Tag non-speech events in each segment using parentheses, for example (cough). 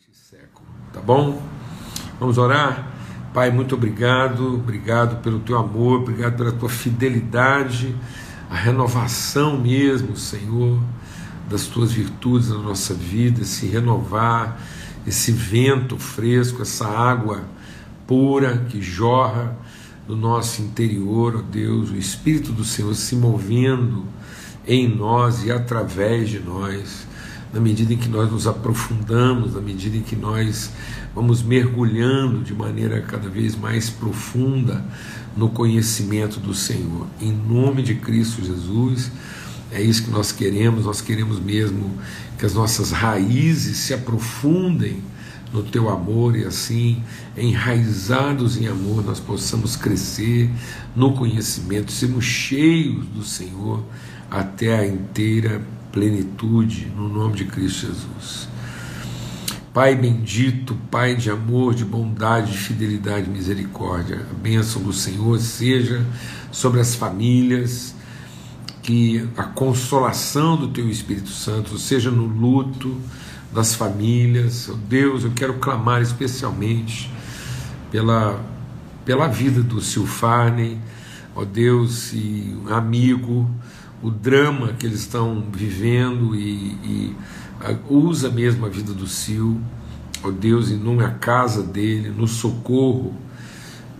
presente século. Tá bom? Vamos orar? Pai, muito obrigado, obrigado pelo teu amor, obrigado pela tua fidelidade, a renovação mesmo, Senhor, das tuas virtudes na nossa vida, se renovar, esse vento fresco, essa água pura que jorra do nosso interior, ó Deus, o Espírito do Senhor se movendo em nós e através de nós, na medida em que nós nos aprofundamos, na medida em que nós vamos mergulhando de maneira cada vez mais profunda no conhecimento do Senhor. Em nome de Cristo Jesus, é isso que nós queremos, nós queremos mesmo que as nossas raízes se aprofundem no teu amor e assim, enraizados em amor, nós possamos crescer no conhecimento, sermos cheios do Senhor até a inteira plenitude, no nome de Cristo Jesus. Pai bendito, Pai de amor, de bondade, de fidelidade e misericórdia, a bênção do Senhor seja sobre as famílias, que a consolação do Teu Espírito Santo seja no luto, das famílias. Oh Deus, eu quero clamar especialmente pela, pela vida do Silfarney, ó oh Deus, e amigo, o drama que eles estão vivendo e, e usa mesmo a vida do Sil, ó Deus, numa casa dele, no socorro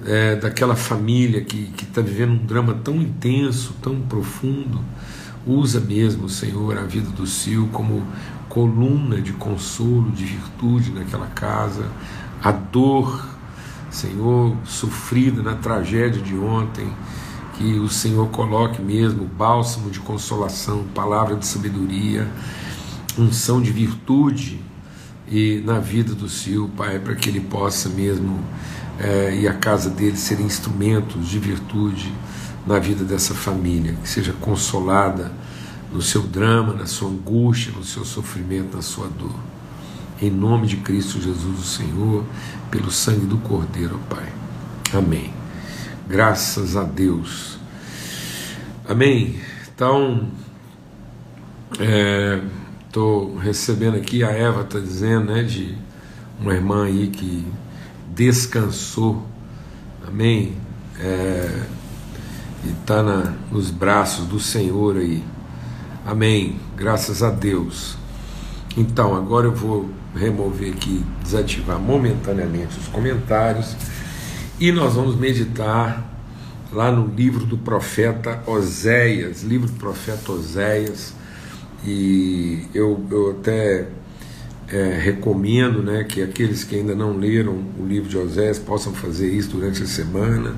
é, daquela família que está vivendo um drama tão intenso, tão profundo. Usa mesmo, Senhor, a vida do Sil como coluna de consolo, de virtude naquela casa, a dor, Senhor, sofrida na tragédia de ontem, que o Senhor coloque mesmo bálsamo de consolação, palavra de sabedoria, unção de virtude e na vida do Sil, Pai, para que ele possa mesmo é, e a casa dele serem instrumentos de virtude na vida dessa família, que seja consolada no seu drama, na sua angústia, no seu sofrimento, na sua dor. Em nome de Cristo Jesus, o Senhor, pelo sangue do Cordeiro, Pai. Amém. Graças a Deus. Amém. Então, estou é, recebendo aqui, a Eva está dizendo, né, de uma irmã aí que descansou. Amém. É, e está nos braços do Senhor aí. Amém. Graças a Deus. Então, agora eu vou remover aqui, desativar momentaneamente os comentários e nós vamos meditar lá no livro do profeta Oséias, livro do profeta Oséias. E eu, eu até é, recomendo né, que aqueles que ainda não leram o livro de Oséias possam fazer isso durante a semana,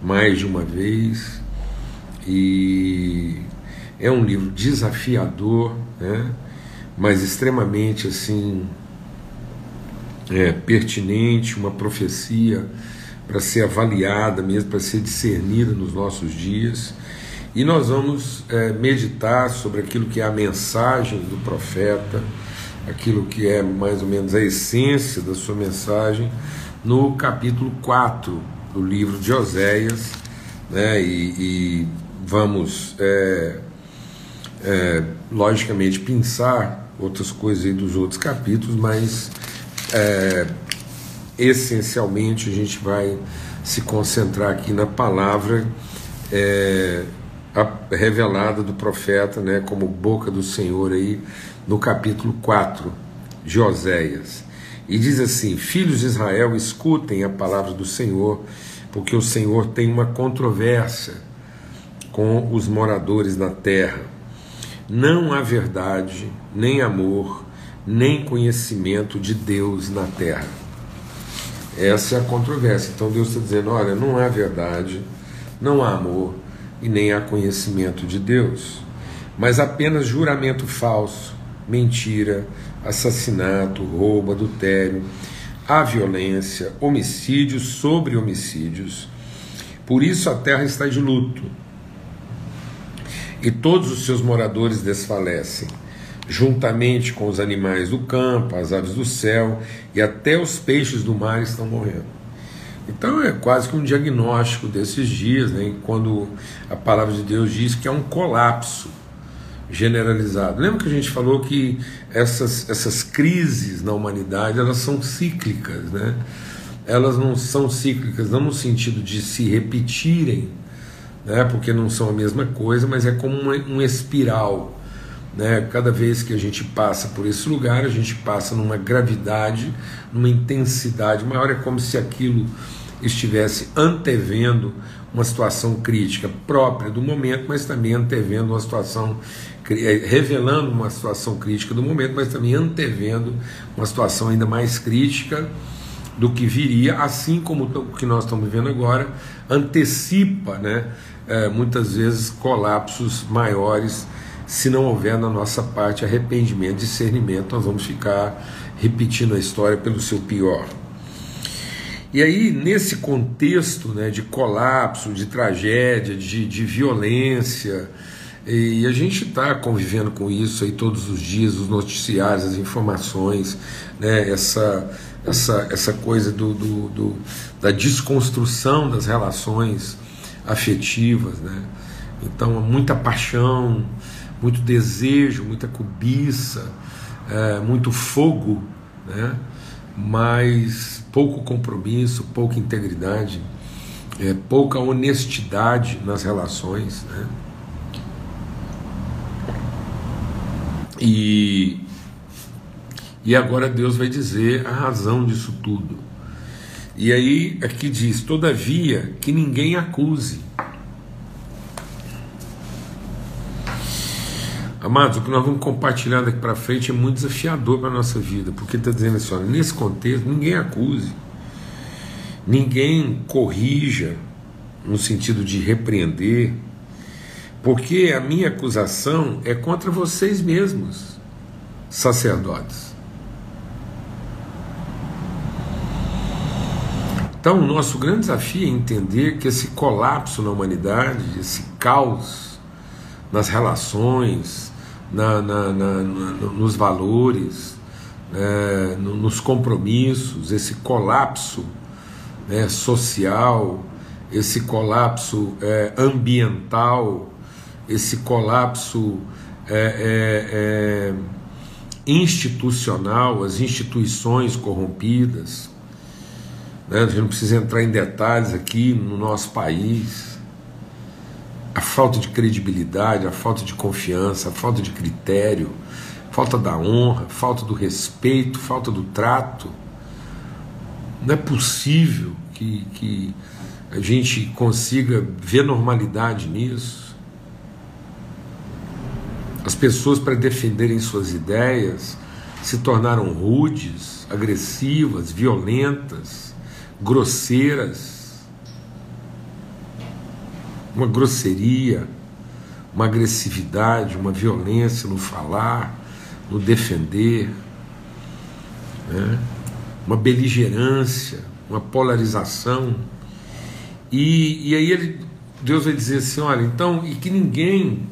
mais de uma vez. E é um livro desafiador, né? mas extremamente assim é, pertinente, uma profecia para ser avaliada mesmo, para ser discernida nos nossos dias. E nós vamos é, meditar sobre aquilo que é a mensagem do profeta, aquilo que é mais ou menos a essência da sua mensagem, no capítulo 4 do livro de Oséias, né? e, e vamos é, é, logicamente, pensar outras coisas aí dos outros capítulos, mas é, essencialmente a gente vai se concentrar aqui na palavra é, revelada do profeta, né, como boca do Senhor aí, no capítulo 4 de Oséias. E diz assim: Filhos de Israel, escutem a palavra do Senhor, porque o Senhor tem uma controvérsia com os moradores da terra não há verdade, nem amor, nem conhecimento de Deus na terra. Essa é a controvérsia. Então Deus está dizendo: olha, não há verdade, não há amor e nem há conhecimento de Deus, mas apenas juramento falso, mentira, assassinato, roubo, adultério, a violência, homicídios sobre homicídios. Por isso a terra está de luto e todos os seus moradores desfalecem, juntamente com os animais do campo, as aves do céu e até os peixes do mar estão morrendo. Então é quase que um diagnóstico desses dias, né, quando a palavra de Deus diz que é um colapso generalizado. Lembra que a gente falou que essas, essas crises na humanidade elas são cíclicas, né? Elas não são cíclicas não no sentido de se repetirem, né? Porque não são a mesma coisa, mas é como uma, um espiral, né? Cada vez que a gente passa por esse lugar, a gente passa numa gravidade, numa intensidade maior, é como se aquilo estivesse antevendo uma situação crítica própria do momento, mas também antevendo uma situação é, revelando uma situação crítica do momento, mas também antevendo uma situação ainda mais crítica do que viria, assim como o que nós estamos vivendo agora antecipa, né, é, muitas vezes colapsos maiores se não houver na nossa parte arrependimento, discernimento, nós vamos ficar repetindo a história pelo seu pior. E aí, nesse contexto né, de colapso, de tragédia, de, de violência, e a gente está convivendo com isso aí todos os dias, os noticiários, as informações, né, essa, essa, essa coisa do, do, do, da desconstrução das relações afetivas. Né? Então, muita paixão, muito desejo, muita cobiça, é, muito fogo, né? mas pouco compromisso, pouca integridade, é, pouca honestidade nas relações. Né? E, e agora Deus vai dizer a razão disso tudo. E aí aqui diz: todavia que ninguém acuse. Amados, o que nós vamos compartilhar daqui para frente é muito desafiador para a nossa vida, porque está dizendo assim: olha, nesse contexto, ninguém acuse, ninguém corrija, no sentido de repreender, porque a minha acusação é contra vocês mesmos, sacerdotes. Então, o nosso grande desafio é entender que esse colapso na humanidade, esse caos nas relações, na, na, na, nos valores, é, nos compromissos, esse colapso né, social, esse colapso é, ambiental, esse colapso é, é, é, institucional, as instituições corrompidas. Né? A gente não precisa entrar em detalhes aqui no nosso país. A falta de credibilidade, a falta de confiança, a falta de critério, falta da honra, falta do respeito, falta do trato. Não é possível que, que a gente consiga ver normalidade nisso. As pessoas, para defenderem suas ideias, se tornaram rudes, agressivas, violentas, grosseiras. Uma grosseria, uma agressividade, uma violência no falar, no defender, né? uma beligerância, uma polarização. E, e aí ele, Deus vai dizer assim: olha, então, e que ninguém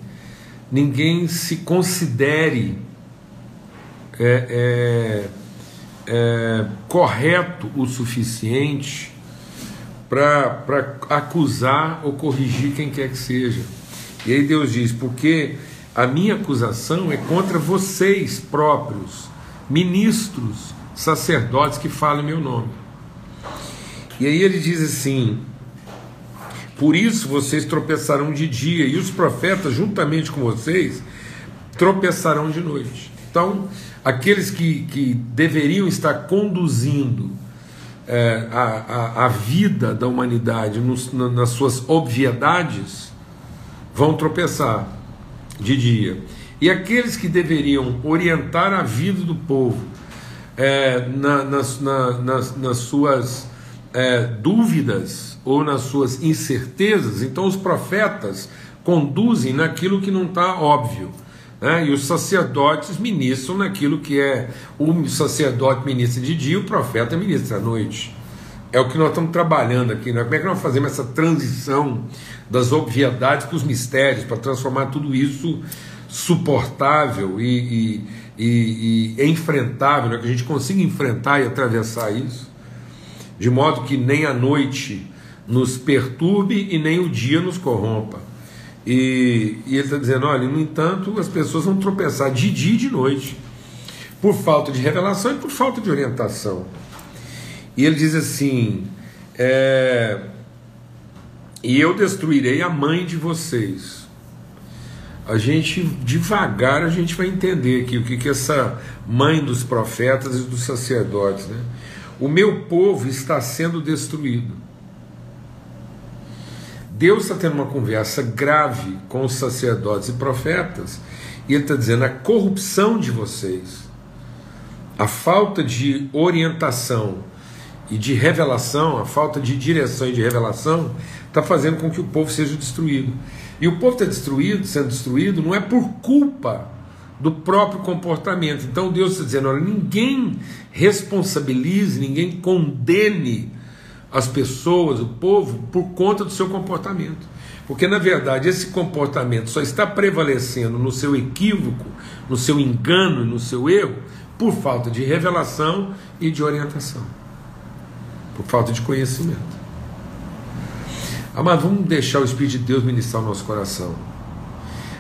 ninguém se considere é, é, é, correto o suficiente para acusar ou corrigir quem quer que seja. E aí Deus diz: porque a minha acusação é contra vocês próprios, ministros, sacerdotes que falam meu nome. E aí ele diz assim: por isso vocês tropeçarão de dia, e os profetas, juntamente com vocês, tropeçarão de noite. Então, aqueles que, que deveriam estar conduzindo é, a, a, a, vida da humanidade nos, na, nas suas obviedades vão tropeçar de dia. E aqueles que deveriam orientar a vida do povo é, na, nas, na, nas, nas suas é, dúvidas ou nas suas incertezas, então os profetas conduzem naquilo que não está óbvio. Né? E os sacerdotes ministram naquilo que é o sacerdote ministra de dia, o profeta ministra à noite. É o que nós estamos trabalhando aqui. Né? Como é que nós fazemos essa transição das obviedades para os mistérios, para transformar tudo isso suportável e, e, e, e enfrentável, né? que a gente consiga enfrentar e atravessar isso, de modo que nem a noite nos perturbe e nem o dia nos corrompa. E, e ele está dizendo: olha, no entanto, as pessoas vão tropeçar de dia e de noite, por falta de revelação e por falta de orientação. E ele diz assim: é, e eu destruirei a mãe de vocês. A gente, devagar, a gente vai entender aqui o que, que essa mãe dos profetas e dos sacerdotes, né? O meu povo está sendo destruído. Deus está tendo uma conversa grave com os sacerdotes e profetas, e Ele está dizendo: a corrupção de vocês, a falta de orientação e de revelação, a falta de direção e de revelação, está fazendo com que o povo seja destruído. E o povo está destruído, sendo destruído, não é por culpa do próprio comportamento. Então Deus está dizendo: olha, ninguém responsabilize, ninguém condene as pessoas, o povo, por conta do seu comportamento. Porque, na verdade, esse comportamento só está prevalecendo no seu equívoco, no seu engano, no seu erro, por falta de revelação e de orientação, por falta de conhecimento. Amado, vamos deixar o Espírito de Deus ministrar o nosso coração.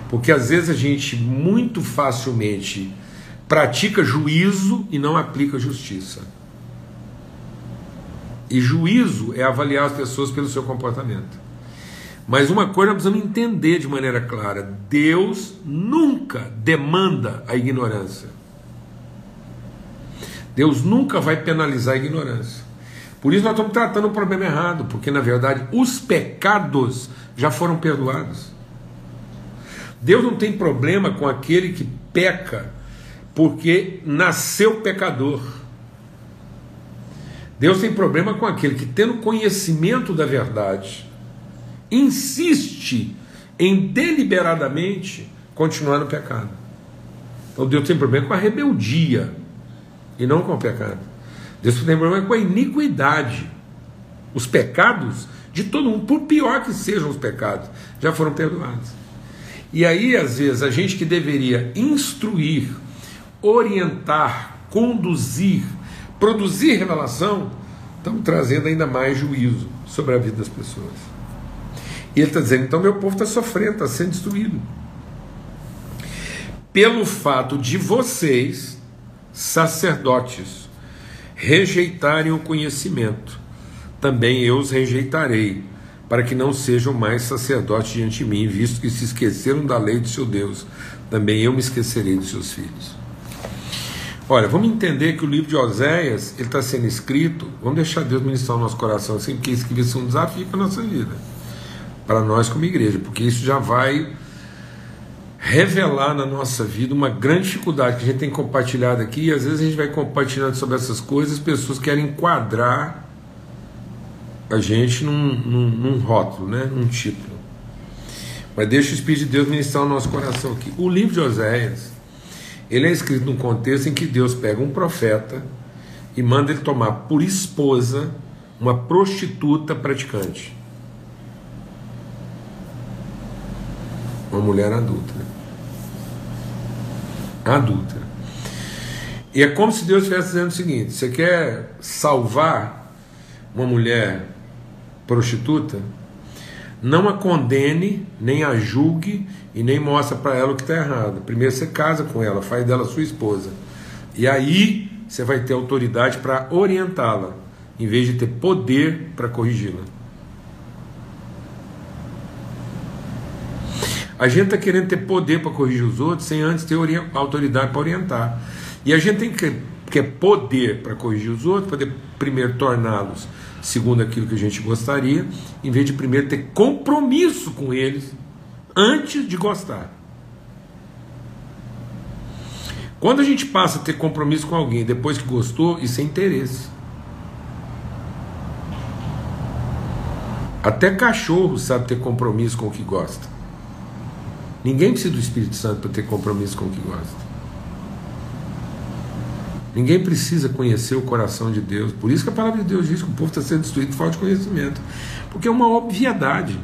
Porque às vezes a gente muito facilmente pratica juízo e não aplica justiça. E juízo é avaliar as pessoas pelo seu comportamento. Mas uma coisa nós precisamos entender de maneira clara: Deus nunca demanda a ignorância. Deus nunca vai penalizar a ignorância. Por isso nós estamos tratando o problema errado, porque na verdade os pecados já foram perdoados. Deus não tem problema com aquele que peca porque nasceu pecador. Deus tem problema com aquele que, tendo conhecimento da verdade, insiste em deliberadamente continuar no pecado. Então Deus tem problema com a rebeldia e não com o pecado. Deus tem problema com a iniquidade. Os pecados de todo mundo, por pior que sejam os pecados, já foram perdoados. E aí, às vezes, a gente que deveria instruir, orientar, conduzir, produzir revelação, estamos trazendo ainda mais juízo sobre a vida das pessoas. E ele está dizendo: então meu povo está sofrendo, está sendo destruído. Pelo fato de vocês, sacerdotes, rejeitarem o conhecimento, também eu os rejeitarei, para que não sejam mais sacerdotes diante de mim, visto que se esqueceram da lei de seu Deus, também eu me esquecerei dos seus filhos. Olha, vamos entender que o livro de Oséias ele está sendo escrito. Vamos deixar Deus ministrar o nosso coração assim, porque isso vai ser um desafio para a nossa vida, para nós como igreja, porque isso já vai revelar na nossa vida uma grande dificuldade que a gente tem compartilhado aqui. E às vezes a gente vai compartilhando sobre essas coisas, as pessoas querem enquadrar a gente num, num, num rótulo, né? num título. Mas deixa o Espírito de Deus ministrar o nosso coração aqui. O livro de Oséias ele é escrito num contexto em que Deus pega um profeta e manda ele tomar por esposa uma prostituta praticante. Uma mulher adulta. Adulta. E é como se Deus estivesse dizendo o seguinte: você quer salvar uma mulher prostituta? Não a condene, nem a julgue e nem mostra para ela o que está errado. Primeiro você casa com ela, faz dela sua esposa. E aí você vai ter autoridade para orientá-la, em vez de ter poder para corrigi-la. A gente está querendo ter poder para corrigir os outros sem antes ter autoridade para orientar. E a gente tem que ter poder para corrigir os outros, para primeiro torná-los segundo aquilo que a gente gostaria, em vez de primeiro ter compromisso com eles antes de gostar. Quando a gente passa a ter compromisso com alguém depois que gostou, isso é interesse. Até cachorro sabe ter compromisso com o que gosta. Ninguém precisa do Espírito Santo para ter compromisso com o que gosta. Ninguém precisa conhecer o coração de Deus. Por isso que a palavra de Deus diz que o povo está sendo destruído por falta de conhecimento. Porque é uma obviedade.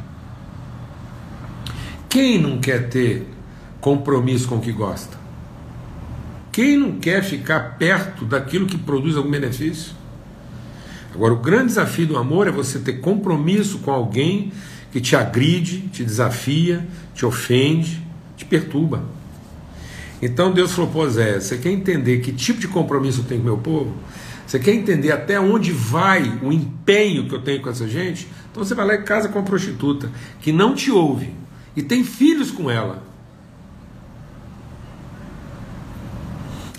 Quem não quer ter compromisso com o que gosta? Quem não quer ficar perto daquilo que produz algum benefício? Agora, o grande desafio do amor é você ter compromisso com alguém que te agride, te desafia, te ofende, te perturba. Então Deus falou para Zé: você quer entender que tipo de compromisso eu tenho com meu povo? Você quer entender até onde vai o empenho que eu tenho com essa gente? Então você vai lá e casa com uma prostituta que não te ouve e tem filhos com ela.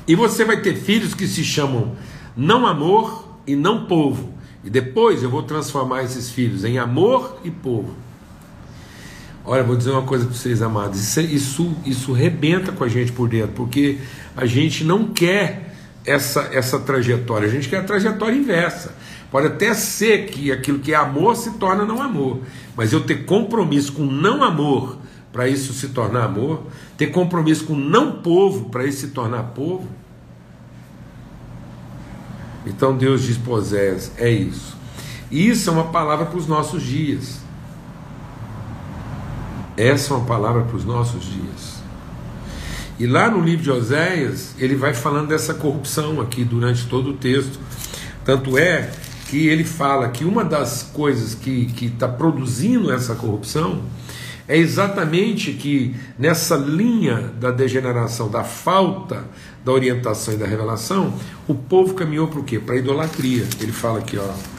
E você vai ter filhos que se chamam não amor e não povo. E depois eu vou transformar esses filhos em amor e povo. Olha, vou dizer uma coisa para vocês, amados. Isso, isso, isso rebenta com a gente por dentro, porque a gente não quer essa, essa trajetória, a gente quer a trajetória inversa. Pode até ser que aquilo que é amor se torna não amor, mas eu ter compromisso com não amor para isso se tornar amor, ter compromisso com não povo para isso se tornar povo. Então Deus diz Osés, é isso. Isso é uma palavra para os nossos dias. Essa é uma palavra para os nossos dias. E lá no livro de Oséias, ele vai falando dessa corrupção aqui durante todo o texto. Tanto é que ele fala que uma das coisas que está produzindo essa corrupção é exatamente que nessa linha da degeneração, da falta da orientação e da revelação, o povo caminhou para o quê? Para a idolatria. Ele fala aqui, ó.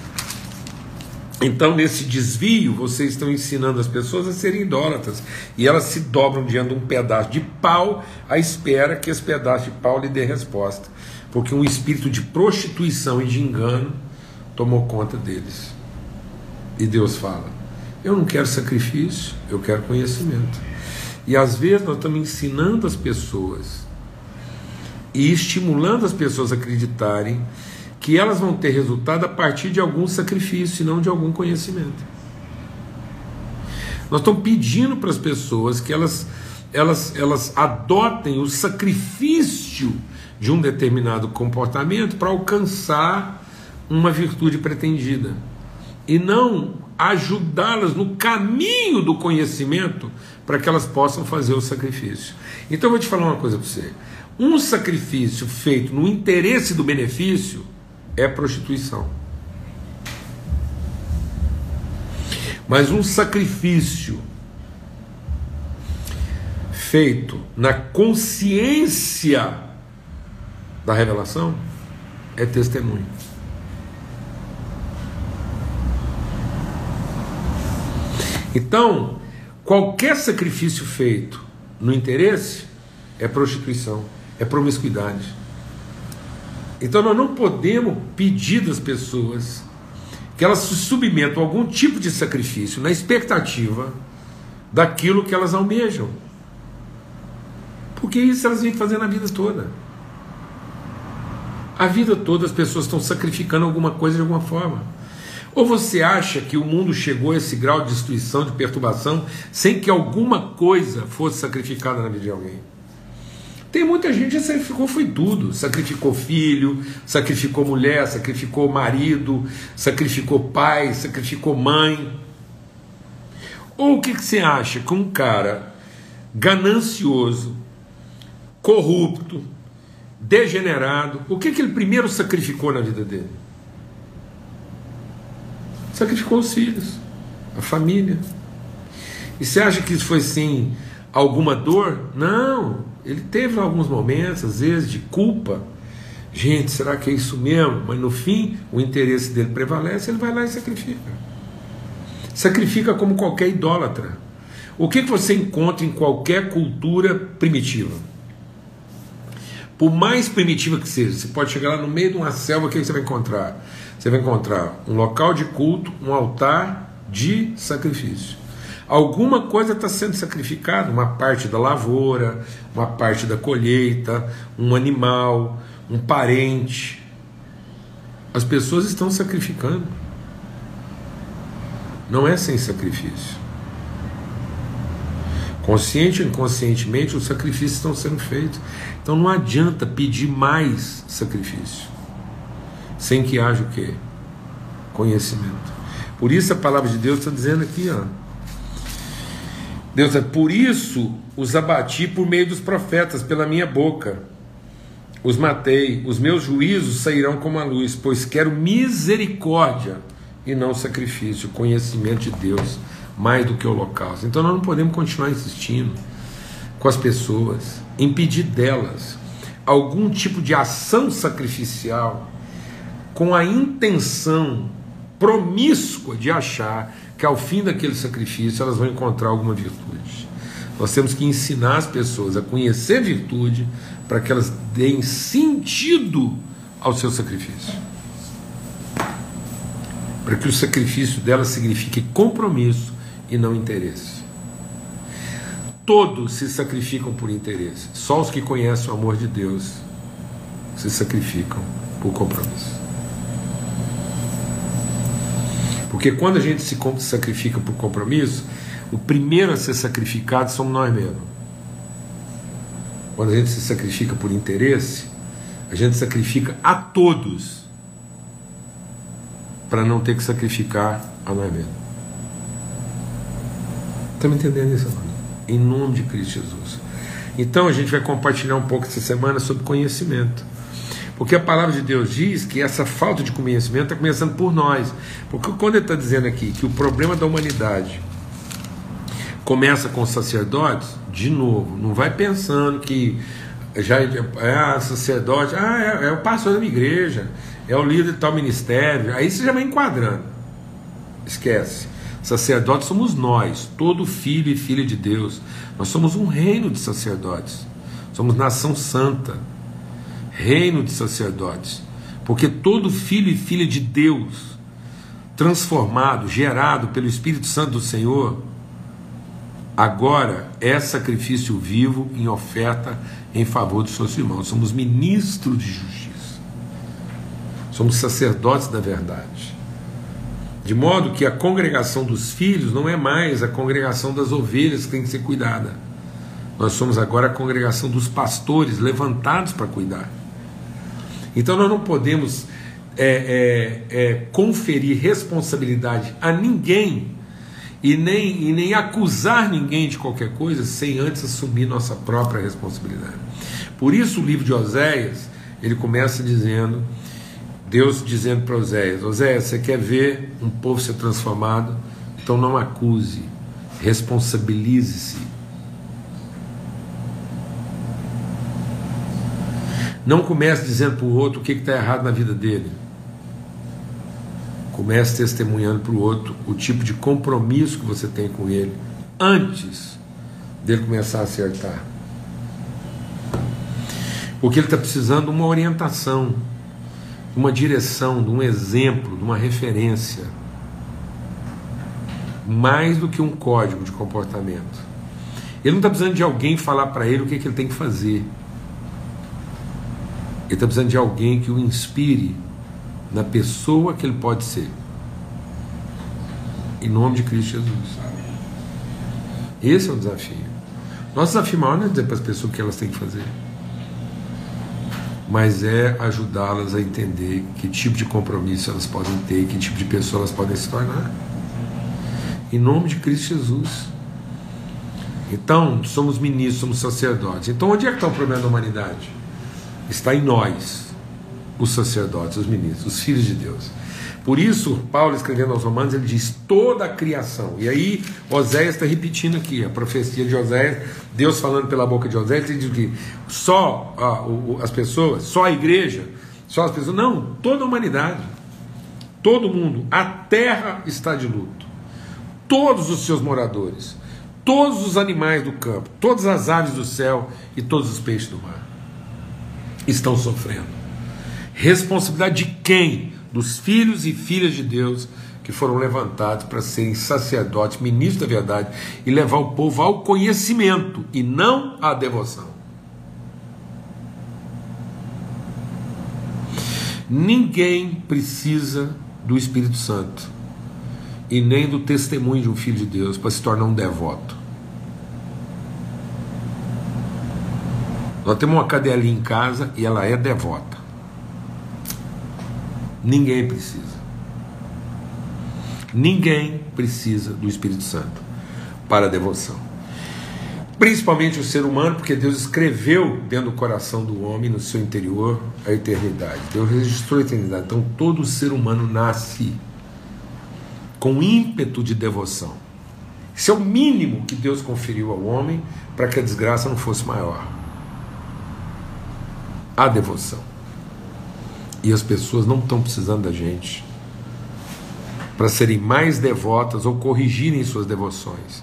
Então, nesse desvio, vocês estão ensinando as pessoas a serem idólatras. E elas se dobram diante de um pedaço de pau à espera que esse pedaço de pau lhe dê resposta. Porque um espírito de prostituição e de engano tomou conta deles. E Deus fala: Eu não quero sacrifício, eu quero conhecimento. E às vezes nós estamos ensinando as pessoas e estimulando as pessoas a acreditarem que elas vão ter resultado a partir de algum sacrifício e não de algum conhecimento. Nós estamos pedindo para as pessoas que elas, elas, elas adotem o sacrifício de um determinado comportamento para alcançar uma virtude pretendida e não ajudá-las no caminho do conhecimento para que elas possam fazer o sacrifício. Então eu vou te falar uma coisa para você. Um sacrifício feito no interesse do benefício é prostituição. Mas um sacrifício feito na consciência da revelação é testemunho. Então, qualquer sacrifício feito no interesse é prostituição, é promiscuidade. Então nós não podemos pedir das pessoas que elas se submetam a algum tipo de sacrifício na expectativa daquilo que elas almejam. Porque isso elas vêm fazendo a vida toda. A vida toda as pessoas estão sacrificando alguma coisa de alguma forma. Ou você acha que o mundo chegou a esse grau de destruição, de perturbação, sem que alguma coisa fosse sacrificada na vida de alguém? Tem muita gente que sacrificou foi tudo, sacrificou filho, sacrificou mulher, sacrificou marido, sacrificou pai, sacrificou mãe. Ou o que, que você acha que um cara ganancioso, corrupto, degenerado, o que, que ele primeiro sacrificou na vida dele? Sacrificou os filhos, a família. E você acha que isso foi sim alguma dor? Não, ele teve alguns momentos, às vezes, de culpa. Gente, será que é isso mesmo? Mas no fim, o interesse dele prevalece, ele vai lá e sacrifica. Sacrifica como qualquer idólatra. O que você encontra em qualquer cultura primitiva? Por mais primitiva que seja, você pode chegar lá no meio de uma selva, o que você vai encontrar? Você vai encontrar um local de culto, um altar de sacrifício. Alguma coisa está sendo sacrificada, uma parte da lavoura, uma parte da colheita, um animal, um parente. As pessoas estão sacrificando. Não é sem sacrifício. Consciente ou inconscientemente, os sacrifícios estão sendo feitos. Então não adianta pedir mais sacrifício. Sem que haja o quê? Conhecimento. Por isso a palavra de Deus está dizendo aqui, ó. Deus é por isso os abati por meio dos profetas, pela minha boca. Os matei, os meus juízos sairão como a luz, pois quero misericórdia e não sacrifício, conhecimento de Deus mais do que o holocausto. Então nós não podemos continuar insistindo com as pessoas, impedir delas algum tipo de ação sacrificial com a intenção promíscua de achar que ao fim daquele sacrifício elas vão encontrar alguma virtude. Nós temos que ensinar as pessoas a conhecer virtude para que elas deem sentido ao seu sacrifício. Para que o sacrifício delas signifique compromisso e não interesse. Todos se sacrificam por interesse, só os que conhecem o amor de Deus se sacrificam por compromisso. Porque quando a gente se sacrifica por compromisso, o primeiro a ser sacrificado somos nós mesmos. Quando a gente se sacrifica por interesse, a gente sacrifica a todos para não ter que sacrificar a nós mesmos. Estão me entendendo isso, mano? Em nome de Cristo Jesus. Então a gente vai compartilhar um pouco essa semana sobre conhecimento. Porque a palavra de Deus diz que essa falta de conhecimento está começando por nós. Porque quando ele está dizendo aqui que o problema da humanidade começa com os sacerdotes, de novo, não vai pensando que já é sacerdote, ah, é, é, o pastor da minha igreja, é o líder de tal ministério, aí você já vai enquadrando. Esquece. Sacerdotes somos nós, todo filho e filha de Deus. Nós somos um reino de sacerdotes. Somos nação santa reino de sacerdotes, porque todo filho e filha de Deus, transformado, gerado pelo Espírito Santo do Senhor, agora é sacrifício vivo em oferta em favor dos seus irmãos. Somos ministros de justiça, somos sacerdotes da verdade. De modo que a congregação dos filhos não é mais a congregação das ovelhas que tem que ser cuidada. Nós somos agora a congregação dos pastores levantados para cuidar. Então nós não podemos é, é, é, conferir responsabilidade a ninguém e nem, e nem acusar ninguém de qualquer coisa sem antes assumir nossa própria responsabilidade. Por isso o livro de Oséias, ele começa dizendo, Deus dizendo para Oséias, Oséias, você quer ver um povo ser transformado? Então não acuse, responsabilize-se Não comece dizendo para o outro o que está errado na vida dele. Comece testemunhando para o outro o tipo de compromisso que você tem com ele antes dele começar a acertar. Porque ele está precisando de uma orientação, de uma direção, de um exemplo, de uma referência. Mais do que um código de comportamento. Ele não está precisando de alguém falar para ele o que, que ele tem que fazer. Ele está precisando de alguém que o inspire na pessoa que ele pode ser. Em nome de Cristo Jesus. Esse é o desafio. Nosso desafio maior não é dizer para as pessoas o que elas têm que fazer, mas é ajudá-las a entender que tipo de compromisso elas podem ter, que tipo de pessoa elas podem se tornar. Em nome de Cristo Jesus. Então, somos ministros, somos sacerdotes. Então, onde é que está o problema da humanidade? Está em nós, os sacerdotes, os ministros, os filhos de Deus. Por isso, Paulo escrevendo aos Romanos, ele diz toda a criação. E aí, Oséias está repetindo aqui a profecia de Oséias, Deus falando pela boca de Oséias, ele diz que só as pessoas, só a igreja, só as pessoas, não, toda a humanidade, todo mundo, a terra está de luto, todos os seus moradores, todos os animais do campo, todas as aves do céu e todos os peixes do mar estão sofrendo. Responsabilidade de quem? Dos filhos e filhas de Deus que foram levantados para serem sacerdotes, ministros da verdade e levar o povo ao conhecimento e não à devoção. Ninguém precisa do Espírito Santo e nem do testemunho de um filho de Deus para se tornar um devoto. Nós temos uma cadelinha em casa e ela é devota. Ninguém precisa. Ninguém precisa do Espírito Santo para a devoção. Principalmente o ser humano, porque Deus escreveu dentro do coração do homem, no seu interior, a eternidade. Deus registrou a eternidade. Então todo ser humano nasce com ímpeto de devoção. Isso é o mínimo que Deus conferiu ao homem para que a desgraça não fosse maior. A devoção. E as pessoas não estão precisando da gente para serem mais devotas ou corrigirem suas devoções.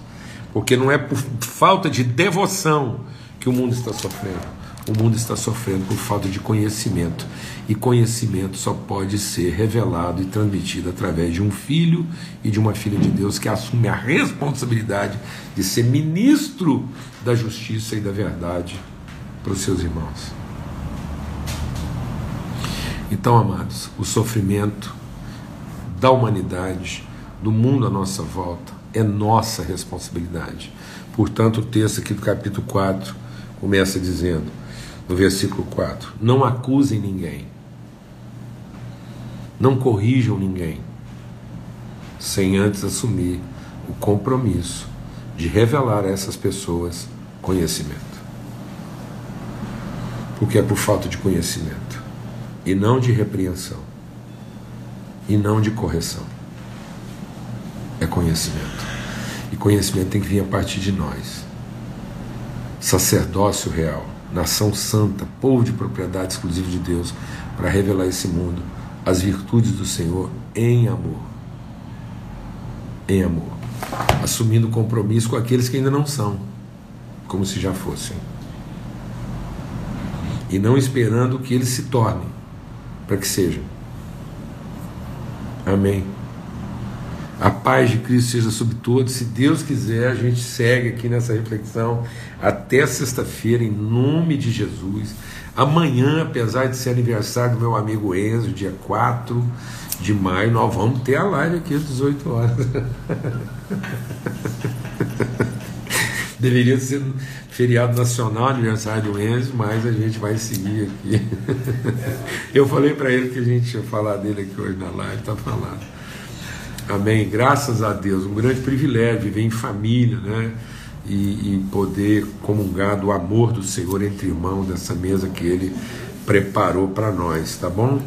Porque não é por falta de devoção que o mundo está sofrendo. O mundo está sofrendo por falta de conhecimento. E conhecimento só pode ser revelado e transmitido através de um filho e de uma filha de Deus que assume a responsabilidade de ser ministro da justiça e da verdade para os seus irmãos. Então, amados, o sofrimento da humanidade, do mundo à nossa volta, é nossa responsabilidade. Portanto, o texto aqui do capítulo 4 começa dizendo, no versículo 4: Não acusem ninguém, não corrijam ninguém, sem antes assumir o compromisso de revelar a essas pessoas conhecimento. Porque é por falta de conhecimento e não de repreensão e não de correção. É conhecimento. E conhecimento tem que vir a partir de nós. Sacerdócio real, nação santa, povo de propriedade exclusiva de Deus, para revelar esse mundo as virtudes do Senhor em amor. Em amor. Assumindo compromisso com aqueles que ainda não são, como se já fossem. E não esperando que eles se tornem para que sejam. Amém. A paz de Cristo seja sobre todos. Se Deus quiser, a gente segue aqui nessa reflexão até sexta-feira, em nome de Jesus. Amanhã, apesar de ser aniversário do meu amigo Enzo, dia 4 de maio, nós vamos ter a live aqui às 18 horas. (laughs) Deveria ser feriado nacional, aniversário do Enzo, mas a gente vai seguir aqui. Eu falei para ele que a gente ia falar dele aqui hoje na live, está falando. Amém. Graças a Deus, um grande privilégio viver em família, né? E, e, poder comungar do amor do Senhor entre irmãos dessa mesa que Ele preparou para nós, tá bom?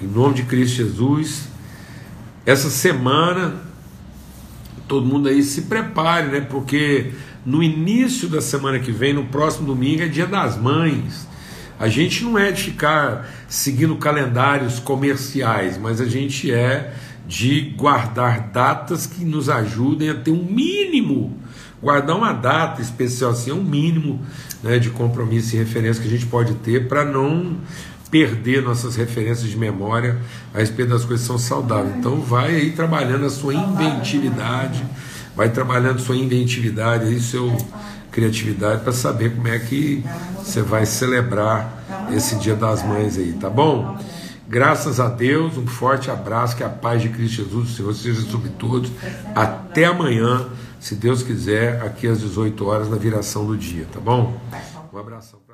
Em nome de Cristo Jesus, essa semana todo mundo aí se prepare, né? Porque no início da semana que vem, no próximo domingo, é dia das mães. A gente não é de ficar seguindo calendários comerciais, mas a gente é de guardar datas que nos ajudem a ter um mínimo. Guardar uma data especial assim é um mínimo né, de compromisso e referência que a gente pode ter para não perder nossas referências de memória a respeito das coisas que são saudáveis. Então vai aí trabalhando a sua inventividade vai trabalhando sua inventividade, aí, sua criatividade para saber como é que você vai celebrar esse Dia das Mães aí, tá bom? Graças a Deus, um forte abraço, que a paz de Cristo Jesus, o Senhor, seja sobre todos. Até amanhã, se Deus quiser, aqui às 18 horas, na viração do dia, tá bom? Um abração.